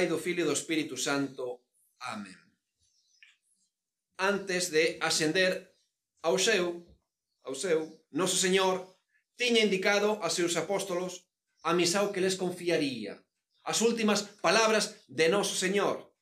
Pai, do Filho e do Espírito Santo. Amén. Antes de ascender ao seu, ao seu, noso Señor tiña indicado a seus apóstolos a misao que les confiaría. As últimas palabras de noso Señor.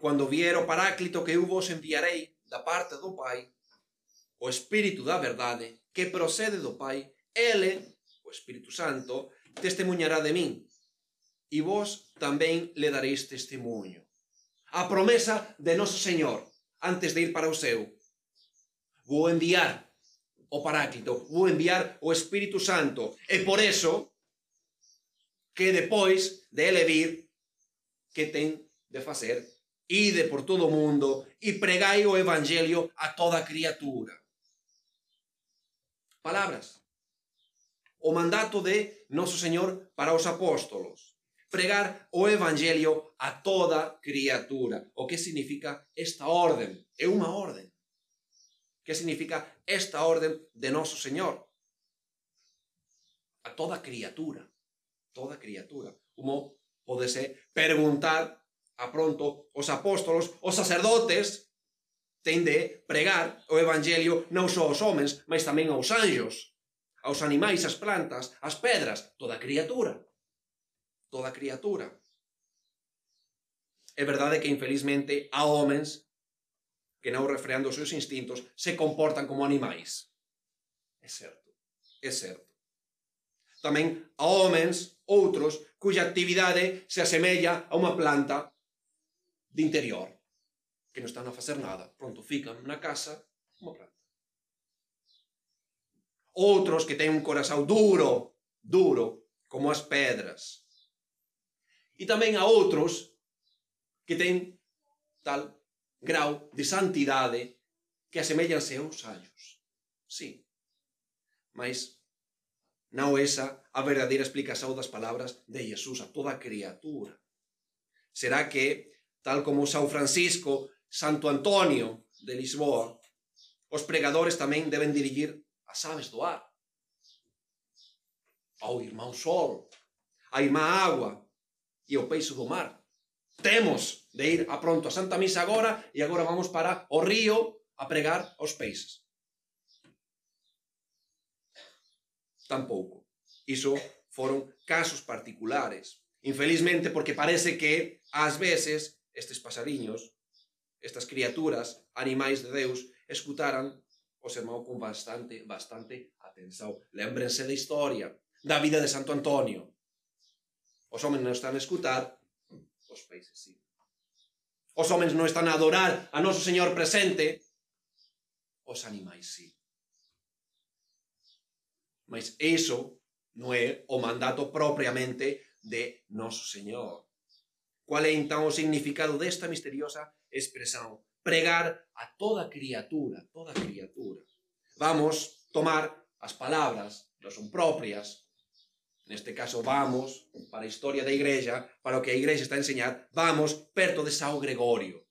Cuando vier o paráclito que eu vos enviarei da parte do Pai, o Espírito da verdade que procede do Pai, ele, o Espírito Santo, testemunhará de min. E vos tamén le dareis testemunho. A promesa de Noso Señor, antes de ir para o seu. Vou enviar o Paráclito, vou enviar o Espírito Santo, e por eso que depois de ele vir, que ten de facer? Ide por todo mundo e pregai o Evangelio a toda criatura. Palabras. O mandato de Noso Señor para os apóstolos. pregar o evangelio a toda criatura. O que significa esta orden? É unha orden. Que significa esta orden de noso Señor? A toda criatura. Toda criatura. Como podese perguntar a pronto os apóstolos, os sacerdotes, ten de pregar o evangelio non só aos homens, mas tamén aos anjos, aos animais, ás plantas, ás pedras, toda criatura. Toda criatura. É verdade que, infelizmente, há homens que non refreando os seus instintos se comportan como animais. É certo, é certo. Tamén a homens outros cuya actividade se asemella a unha planta de interior, que non están a facer nada. Pronto, fican na casa unha planta. Outros que ten un corazón duro, duro, como as pedras. e tamén a outros que ten tal grau de santidade que asemellanse aos anjos. Sí. Mas non esa a verdadeira explicación das palabras de Jesús a toda criatura. Será que, tal como São Francisco, Santo Antonio de Lisboa, os pregadores tamén deben dirigir as aves do ar, ao irmão sol, a irmã água, e o peixe do mar. Temos de ir a pronto a Santa Misa agora e agora vamos para o río a pregar aos peixes. Tampouco. Iso foron casos particulares. Infelizmente, porque parece que, ás veces, estes pasariños, estas criaturas, animais de Deus, escutaran o sermão con bastante, bastante atención. Lembrense da historia, da vida de Santo Antonio. Os homens non están a os peixes sí. Os homens non están a adorar a noso Señor presente, os animais sí. Mas iso non é o mandato propiamente de Noso Señor. Qual é entón o significado desta misteriosa expresión? Pregar a toda criatura, toda criatura. Vamos tomar as palabras, non son propias, neste caso vamos para a historia da Igreja, para o que a Igreja está a vamos perto de São Gregorio,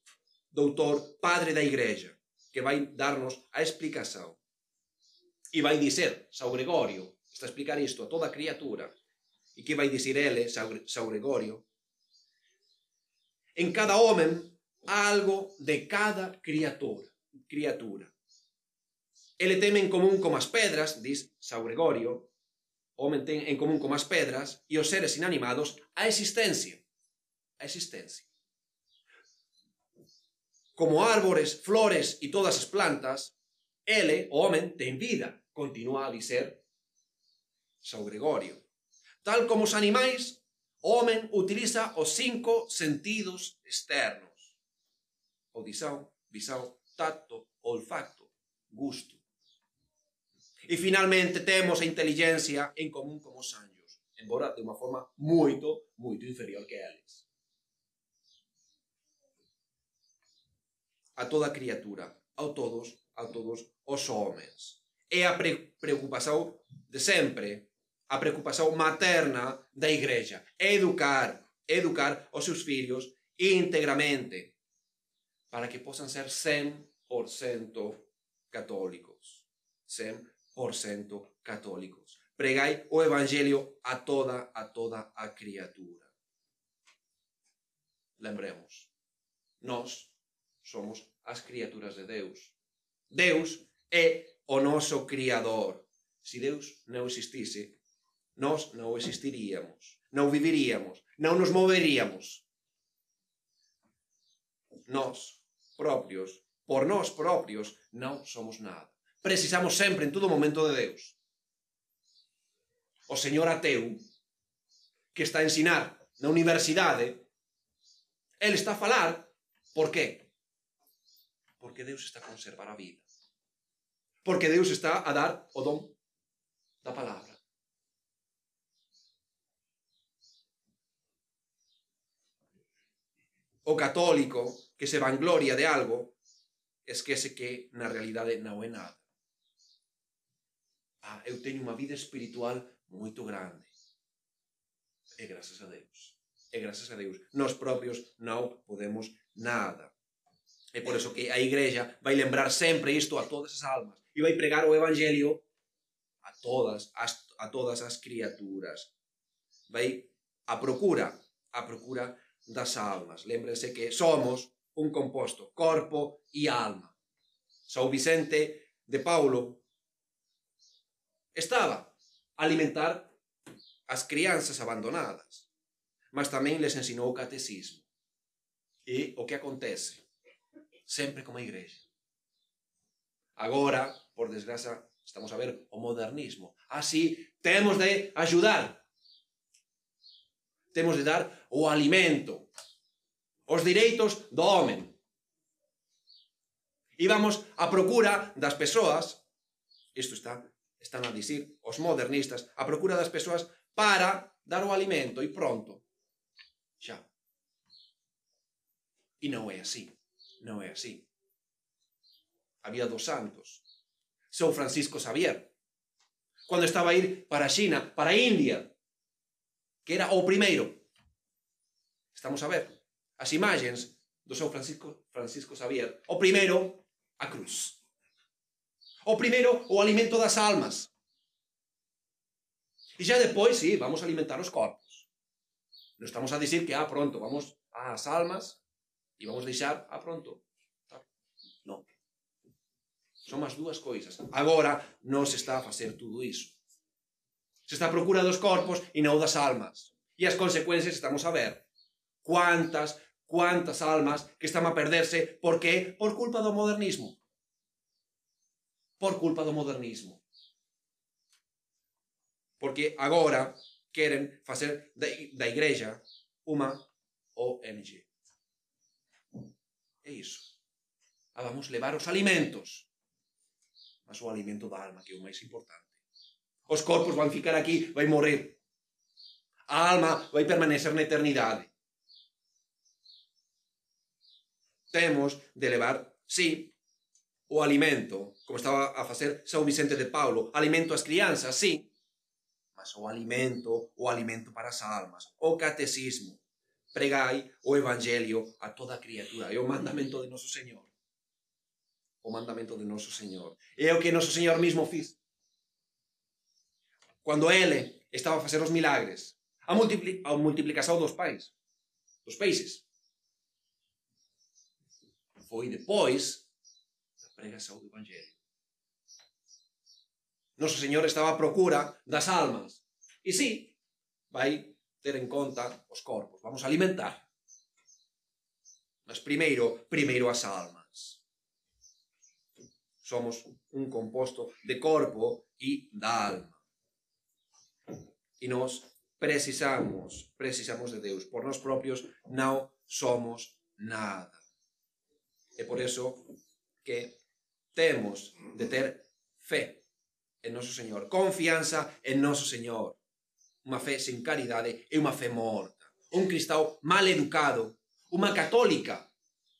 doutor, padre da Igreja, que vai darnos a explicación. E vai dizer, São Gregorio, está a explicar isto a toda criatura. E que vai dicir ele, São Gregorio? En cada homem algo de cada criatura. criatura. Ele tem en común como as pedras, diz São Gregorio, o en común como as pedras e os seres inanimados a existencia. A existencia. Como árbores, flores e todas as plantas, ele, o homem, ten vida, continúa a dizer São Gregorio. Tal como os animais, o utiliza os cinco sentidos externos. Audição, visão, tacto, olfato, gusto. E finalmente temos a inteligencia en común como os anjos, embora de unha forma moito, moito inferior que eles. A toda criatura, a todos, a todos os homens. É a pre preocupación de sempre a preocupación materna da igreja. Educar, educar os seus filhos íntegramente para que possam ser 100% católicos. 100% católicos. Pregai o Evangelio a toda, a toda a criatura. Lembremos, nós somos as criaturas de Deus. Deus é o noso Criador. Se Deus non existise, nós non existiríamos, non viviríamos, non nos moveríamos. Nós propios, por nós propios, non somos nada. Precisamos sempre, en todo momento, de Deus. O señor ateu, que está a ensinar na universidade, ele está a falar, por qué? Porque Deus está a conservar a vida. Porque Deus está a dar o dom da palabra. O católico que se vangloria de algo esquece que na realidade non é nada. Ah, eu teño unha vida espiritual moito grande. E grazas a Deus. E grazas a Deus. Nós propios non podemos nada. É por eso que a Igreja vai lembrar sempre isto a todas as almas e vai pregar o Evangelio a todas as, a todas as criaturas. Vai a procura, a procura das almas. Lémbrense que somos un composto, corpo e alma. São Vicente de Paulo Estaba a alimentar as crianzas abandonadas, mas tamén les ensinou o catecismo. E o que acontece? Sempre como a igrexa. Agora, por desgraza, estamos a ver o modernismo. Así, temos de ajudar. Temos de dar o alimento. Os direitos do homen. Íbamos a procura das persoas. Isto está están a dicir os modernistas, a procura das persoas para dar o alimento e pronto. Xa. E non é así. Non é así. Había dos santos. São Francisco Xavier. Cando estaba a ir para China, para India, que era o primeiro. Estamos a ver as imagens do São Francisco, Francisco Xavier. O primeiro, a cruz. O primeiro, o alimento das almas. E xa depois, sí, vamos a alimentar os corpos. Non estamos a dicir que, ah, pronto, vamos ás almas e vamos deixar, ah, pronto. Non. Son as dúas coisas. Agora non se está a facer tudo iso. Se está a procura dos corpos e non das almas. E as consecuencias estamos a ver. Cuántas, cuántas almas que están a perderse, por que? Por culpa do modernismo. por culpa do modernismo. Porque agora queren facer da igrexa unha ONG. É iso. A vamos levar os alimentos. Mas o alimento da alma, que é o máis importante. Os corpos van ficar aquí, vai morrer. A alma vai permanecer na eternidade. Temos de levar, sí, o alimento, como estaba a facer São Vicente de Paulo, alimento ás crianzas, sí, mas o alimento, o alimento para as almas, o catecismo, pregai o evangelio a toda criatura, é o mandamento de noso Señor. O mandamento de noso Señor. É o que noso Señor mismo fiz. Cando ele estaba a facer os milagres, a, multipli a multiplicación dos pais, dos peixes. Foi depois pregação do Evangelho. Noso Señor estaba a procura das almas. E sí, vai ter en conta os corpos. Vamos alimentar. Mas primeiro, primeiro as almas. Somos un composto de corpo e da alma. E nós precisamos, precisamos de Deus. Por nós propios non somos nada. É por eso que temos de ter fé en noso Señor, confianza en noso Señor. Unha fé sen caridade e unha fé morta. Un cristão mal educado, unha católica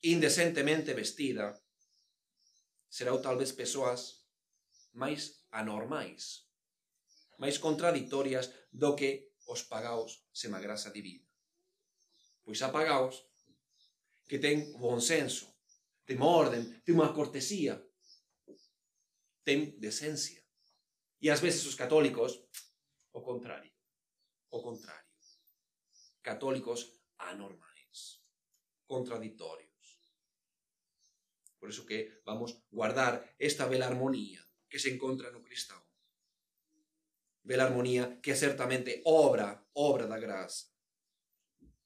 indecentemente vestida, será talvez persoas máis anormais, máis contradictorias do que os pagaos sem a graça divina. Pois há pagaos que ten bon senso, ten ordem, ten unha cortesia, ten decencia. E ás veces os católicos, o contrario, o contrario. Católicos anormais. contradictorios. Por eso que vamos guardar esta bela armonía que se encontra no cristão. Bela armonía que é certamente obra, obra da graça.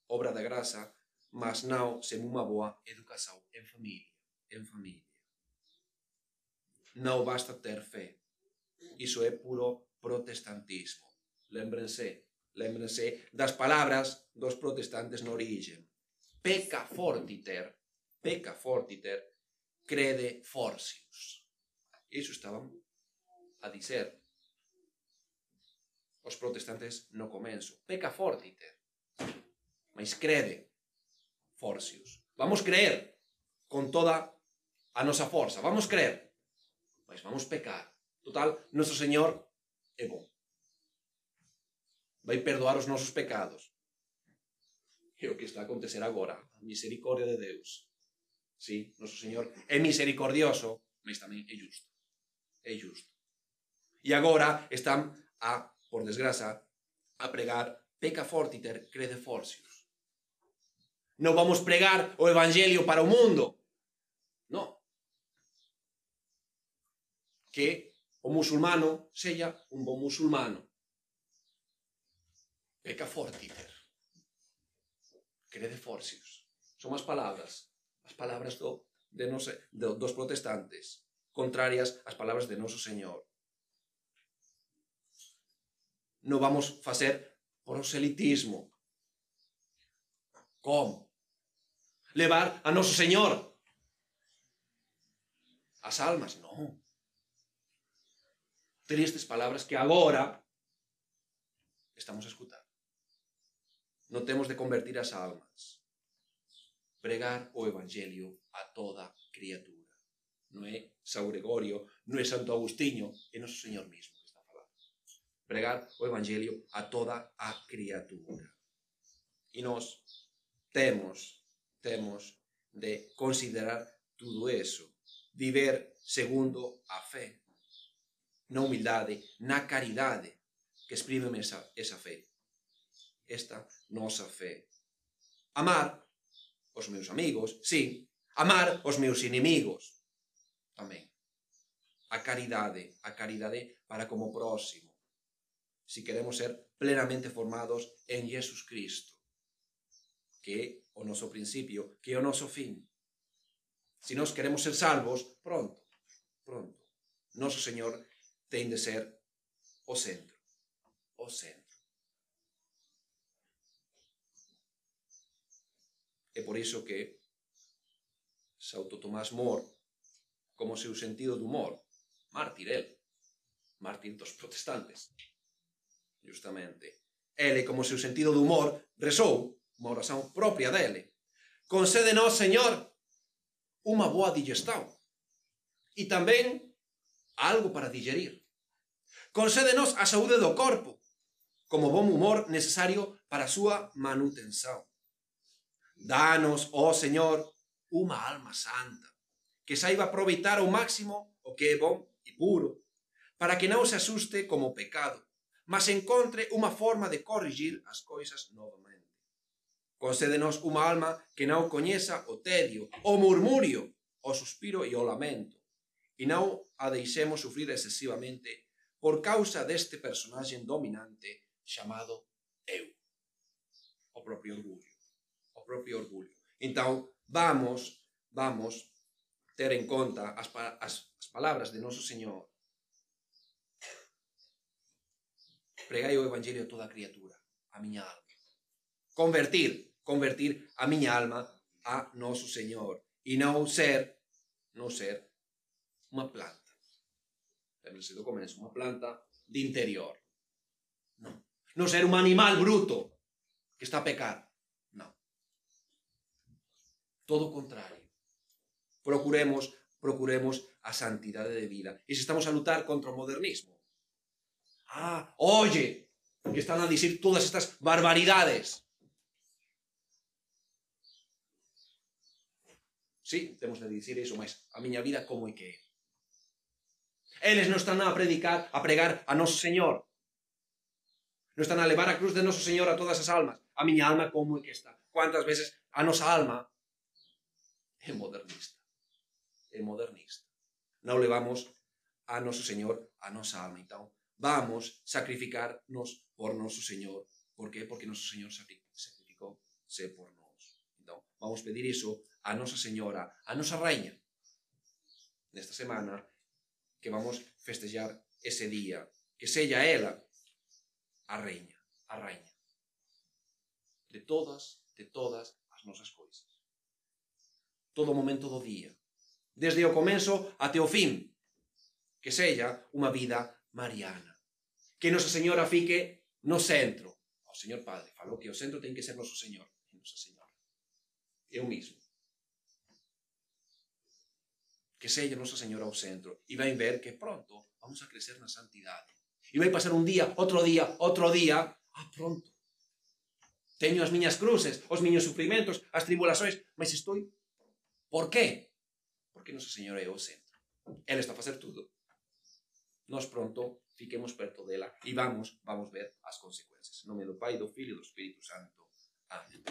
Obra da graça, mas não sem uma boa educação em família, em família. Non basta ter fé. Iso é puro protestantismo. Lembrense, lembrense das palabras dos protestantes na origem. Peca fortiter, peca fortiter, crede forcius. Iso estaban a dizer os protestantes no comenzo. Peca fortiter, mas crede forcius. Vamos creer con toda a nosa forza, vamos creer. Mas vamos pecar. Total, noso Señor é bom. Vai perdoar os nosos pecados. É o que está a acontecer agora. A misericordia de Deus Sí, noso Señor é misericordioso, mas tamén é justo. É justo. E agora están a, por desgraza, a pregar peca fortiter crede forcius. Non vamos pregar o evangelio para o mundo. que o musulmano sella un bon musulmano. Peca fortiter. Crede forcius. Son as palabras, as palabras do, de nos, do, dos protestantes, contrarias ás palabras de noso Señor. Non vamos facer proselitismo. Como? Levar a noso Señor. As almas, non. Tristes palabras que agora estamos a escutar. Non temos de convertir as almas pregar o Evangelio a toda criatura. Non é Sao Gregorio, non é Santo Agustinho, é noso Señor mismo que está falando. Pregar o Evangelio a toda criatura. E nós temos, temos de considerar tudo eso, viver segundo a fe, na humildade, na caridade, que exprime esa, esa fe. Esta nosa fe. Amar os meus amigos, sí, amar os meus inimigos, tamén. A caridade, a caridade para como próximo. Si queremos ser plenamente formados en Jesus Cristo, que é o noso principio, que é o noso fin. Si nós queremos ser salvos, pronto, pronto. Noso Señor ten de ser o centro, o centro. É por iso que Sauto Tomás Mor, como seu sentido do humor, mártir el, mártir dos protestantes, justamente, ele, como seu sentido do humor, rezou unha oración propia dele. Concédenos, Señor, unha boa digestão e tamén algo para digerir. Concédenos a saúde do corpo, como bom humor necesario para a súa manutención. Danos, oh Señor, unha alma santa, que saiba aproveitar ao máximo o que é bon e puro, para que non se asuste como pecado, mas encontre unha forma de corrigir as coisas novamente. Concédenos unha alma que non coñeza o tedio, o murmurio, o suspiro e o lamento, e non a deixemos sufrir excesivamente por causa deste personaxe dominante chamado eu, o propio orgullo propio orgullo. Então, vamos, vamos ter en conta as, as, as palabras de noso Señor. Pregai o Evangelio a toda criatura, a miña alma. Convertir, convertir a miña alma a noso Señor. E non ser, non ser unha planta. Lembrese do comenzo, unha planta de interior. Non. Non ser un animal bruto que está a pecar. Todo o contrario. Procuremos, procuremos a santidade de vida. E se estamos a lutar contra o modernismo. Ah, oye, que están a dicir todas estas barbaridades. Sí, temos de dicir iso, mas a miña vida como é que? Eles non están a predicar, a pregar a noso Señor. Non están a levar a cruz de noso Señor a todas as almas. A miña alma como é que está? Cuántas veces a nosa alma é modernista. É modernista. Non levamos a noso Señor a nosa alma. Então, vamos sacrificarnos por noso Señor. Por qué? Porque noso Señor sacrificou se por nós. Então, vamos pedir iso a Nosa Señora, a nosa Reina, nesta semana, que vamos festejar ese día, que sella ela a reiña, a raña de todas, de todas as nosas coisas. Todo momento do día, desde o comenzo até o fin, que sella unha vida mariana. Que Nosa Señora fique no centro. O Señor Padre falou que o centro ten que ser Noso Señor, e Nosa Señora. Eu mismo. Que sella Nosa Señora ao centro. E vai ver que pronto vamos a crecer na santidade. E vai pasar un día, outro día, outro día. Ah, pronto. Teño as miñas cruces, os miños sufrimentos, as tribulações, mas estou... Por qué? Porque Nosa Señora é o centro. Ela está a facer tudo nós pronto fiquemos perto dela e vamos, vamos ver as consecuencias. Em nome do Pai, do Filho e do Espírito Santo. Amém.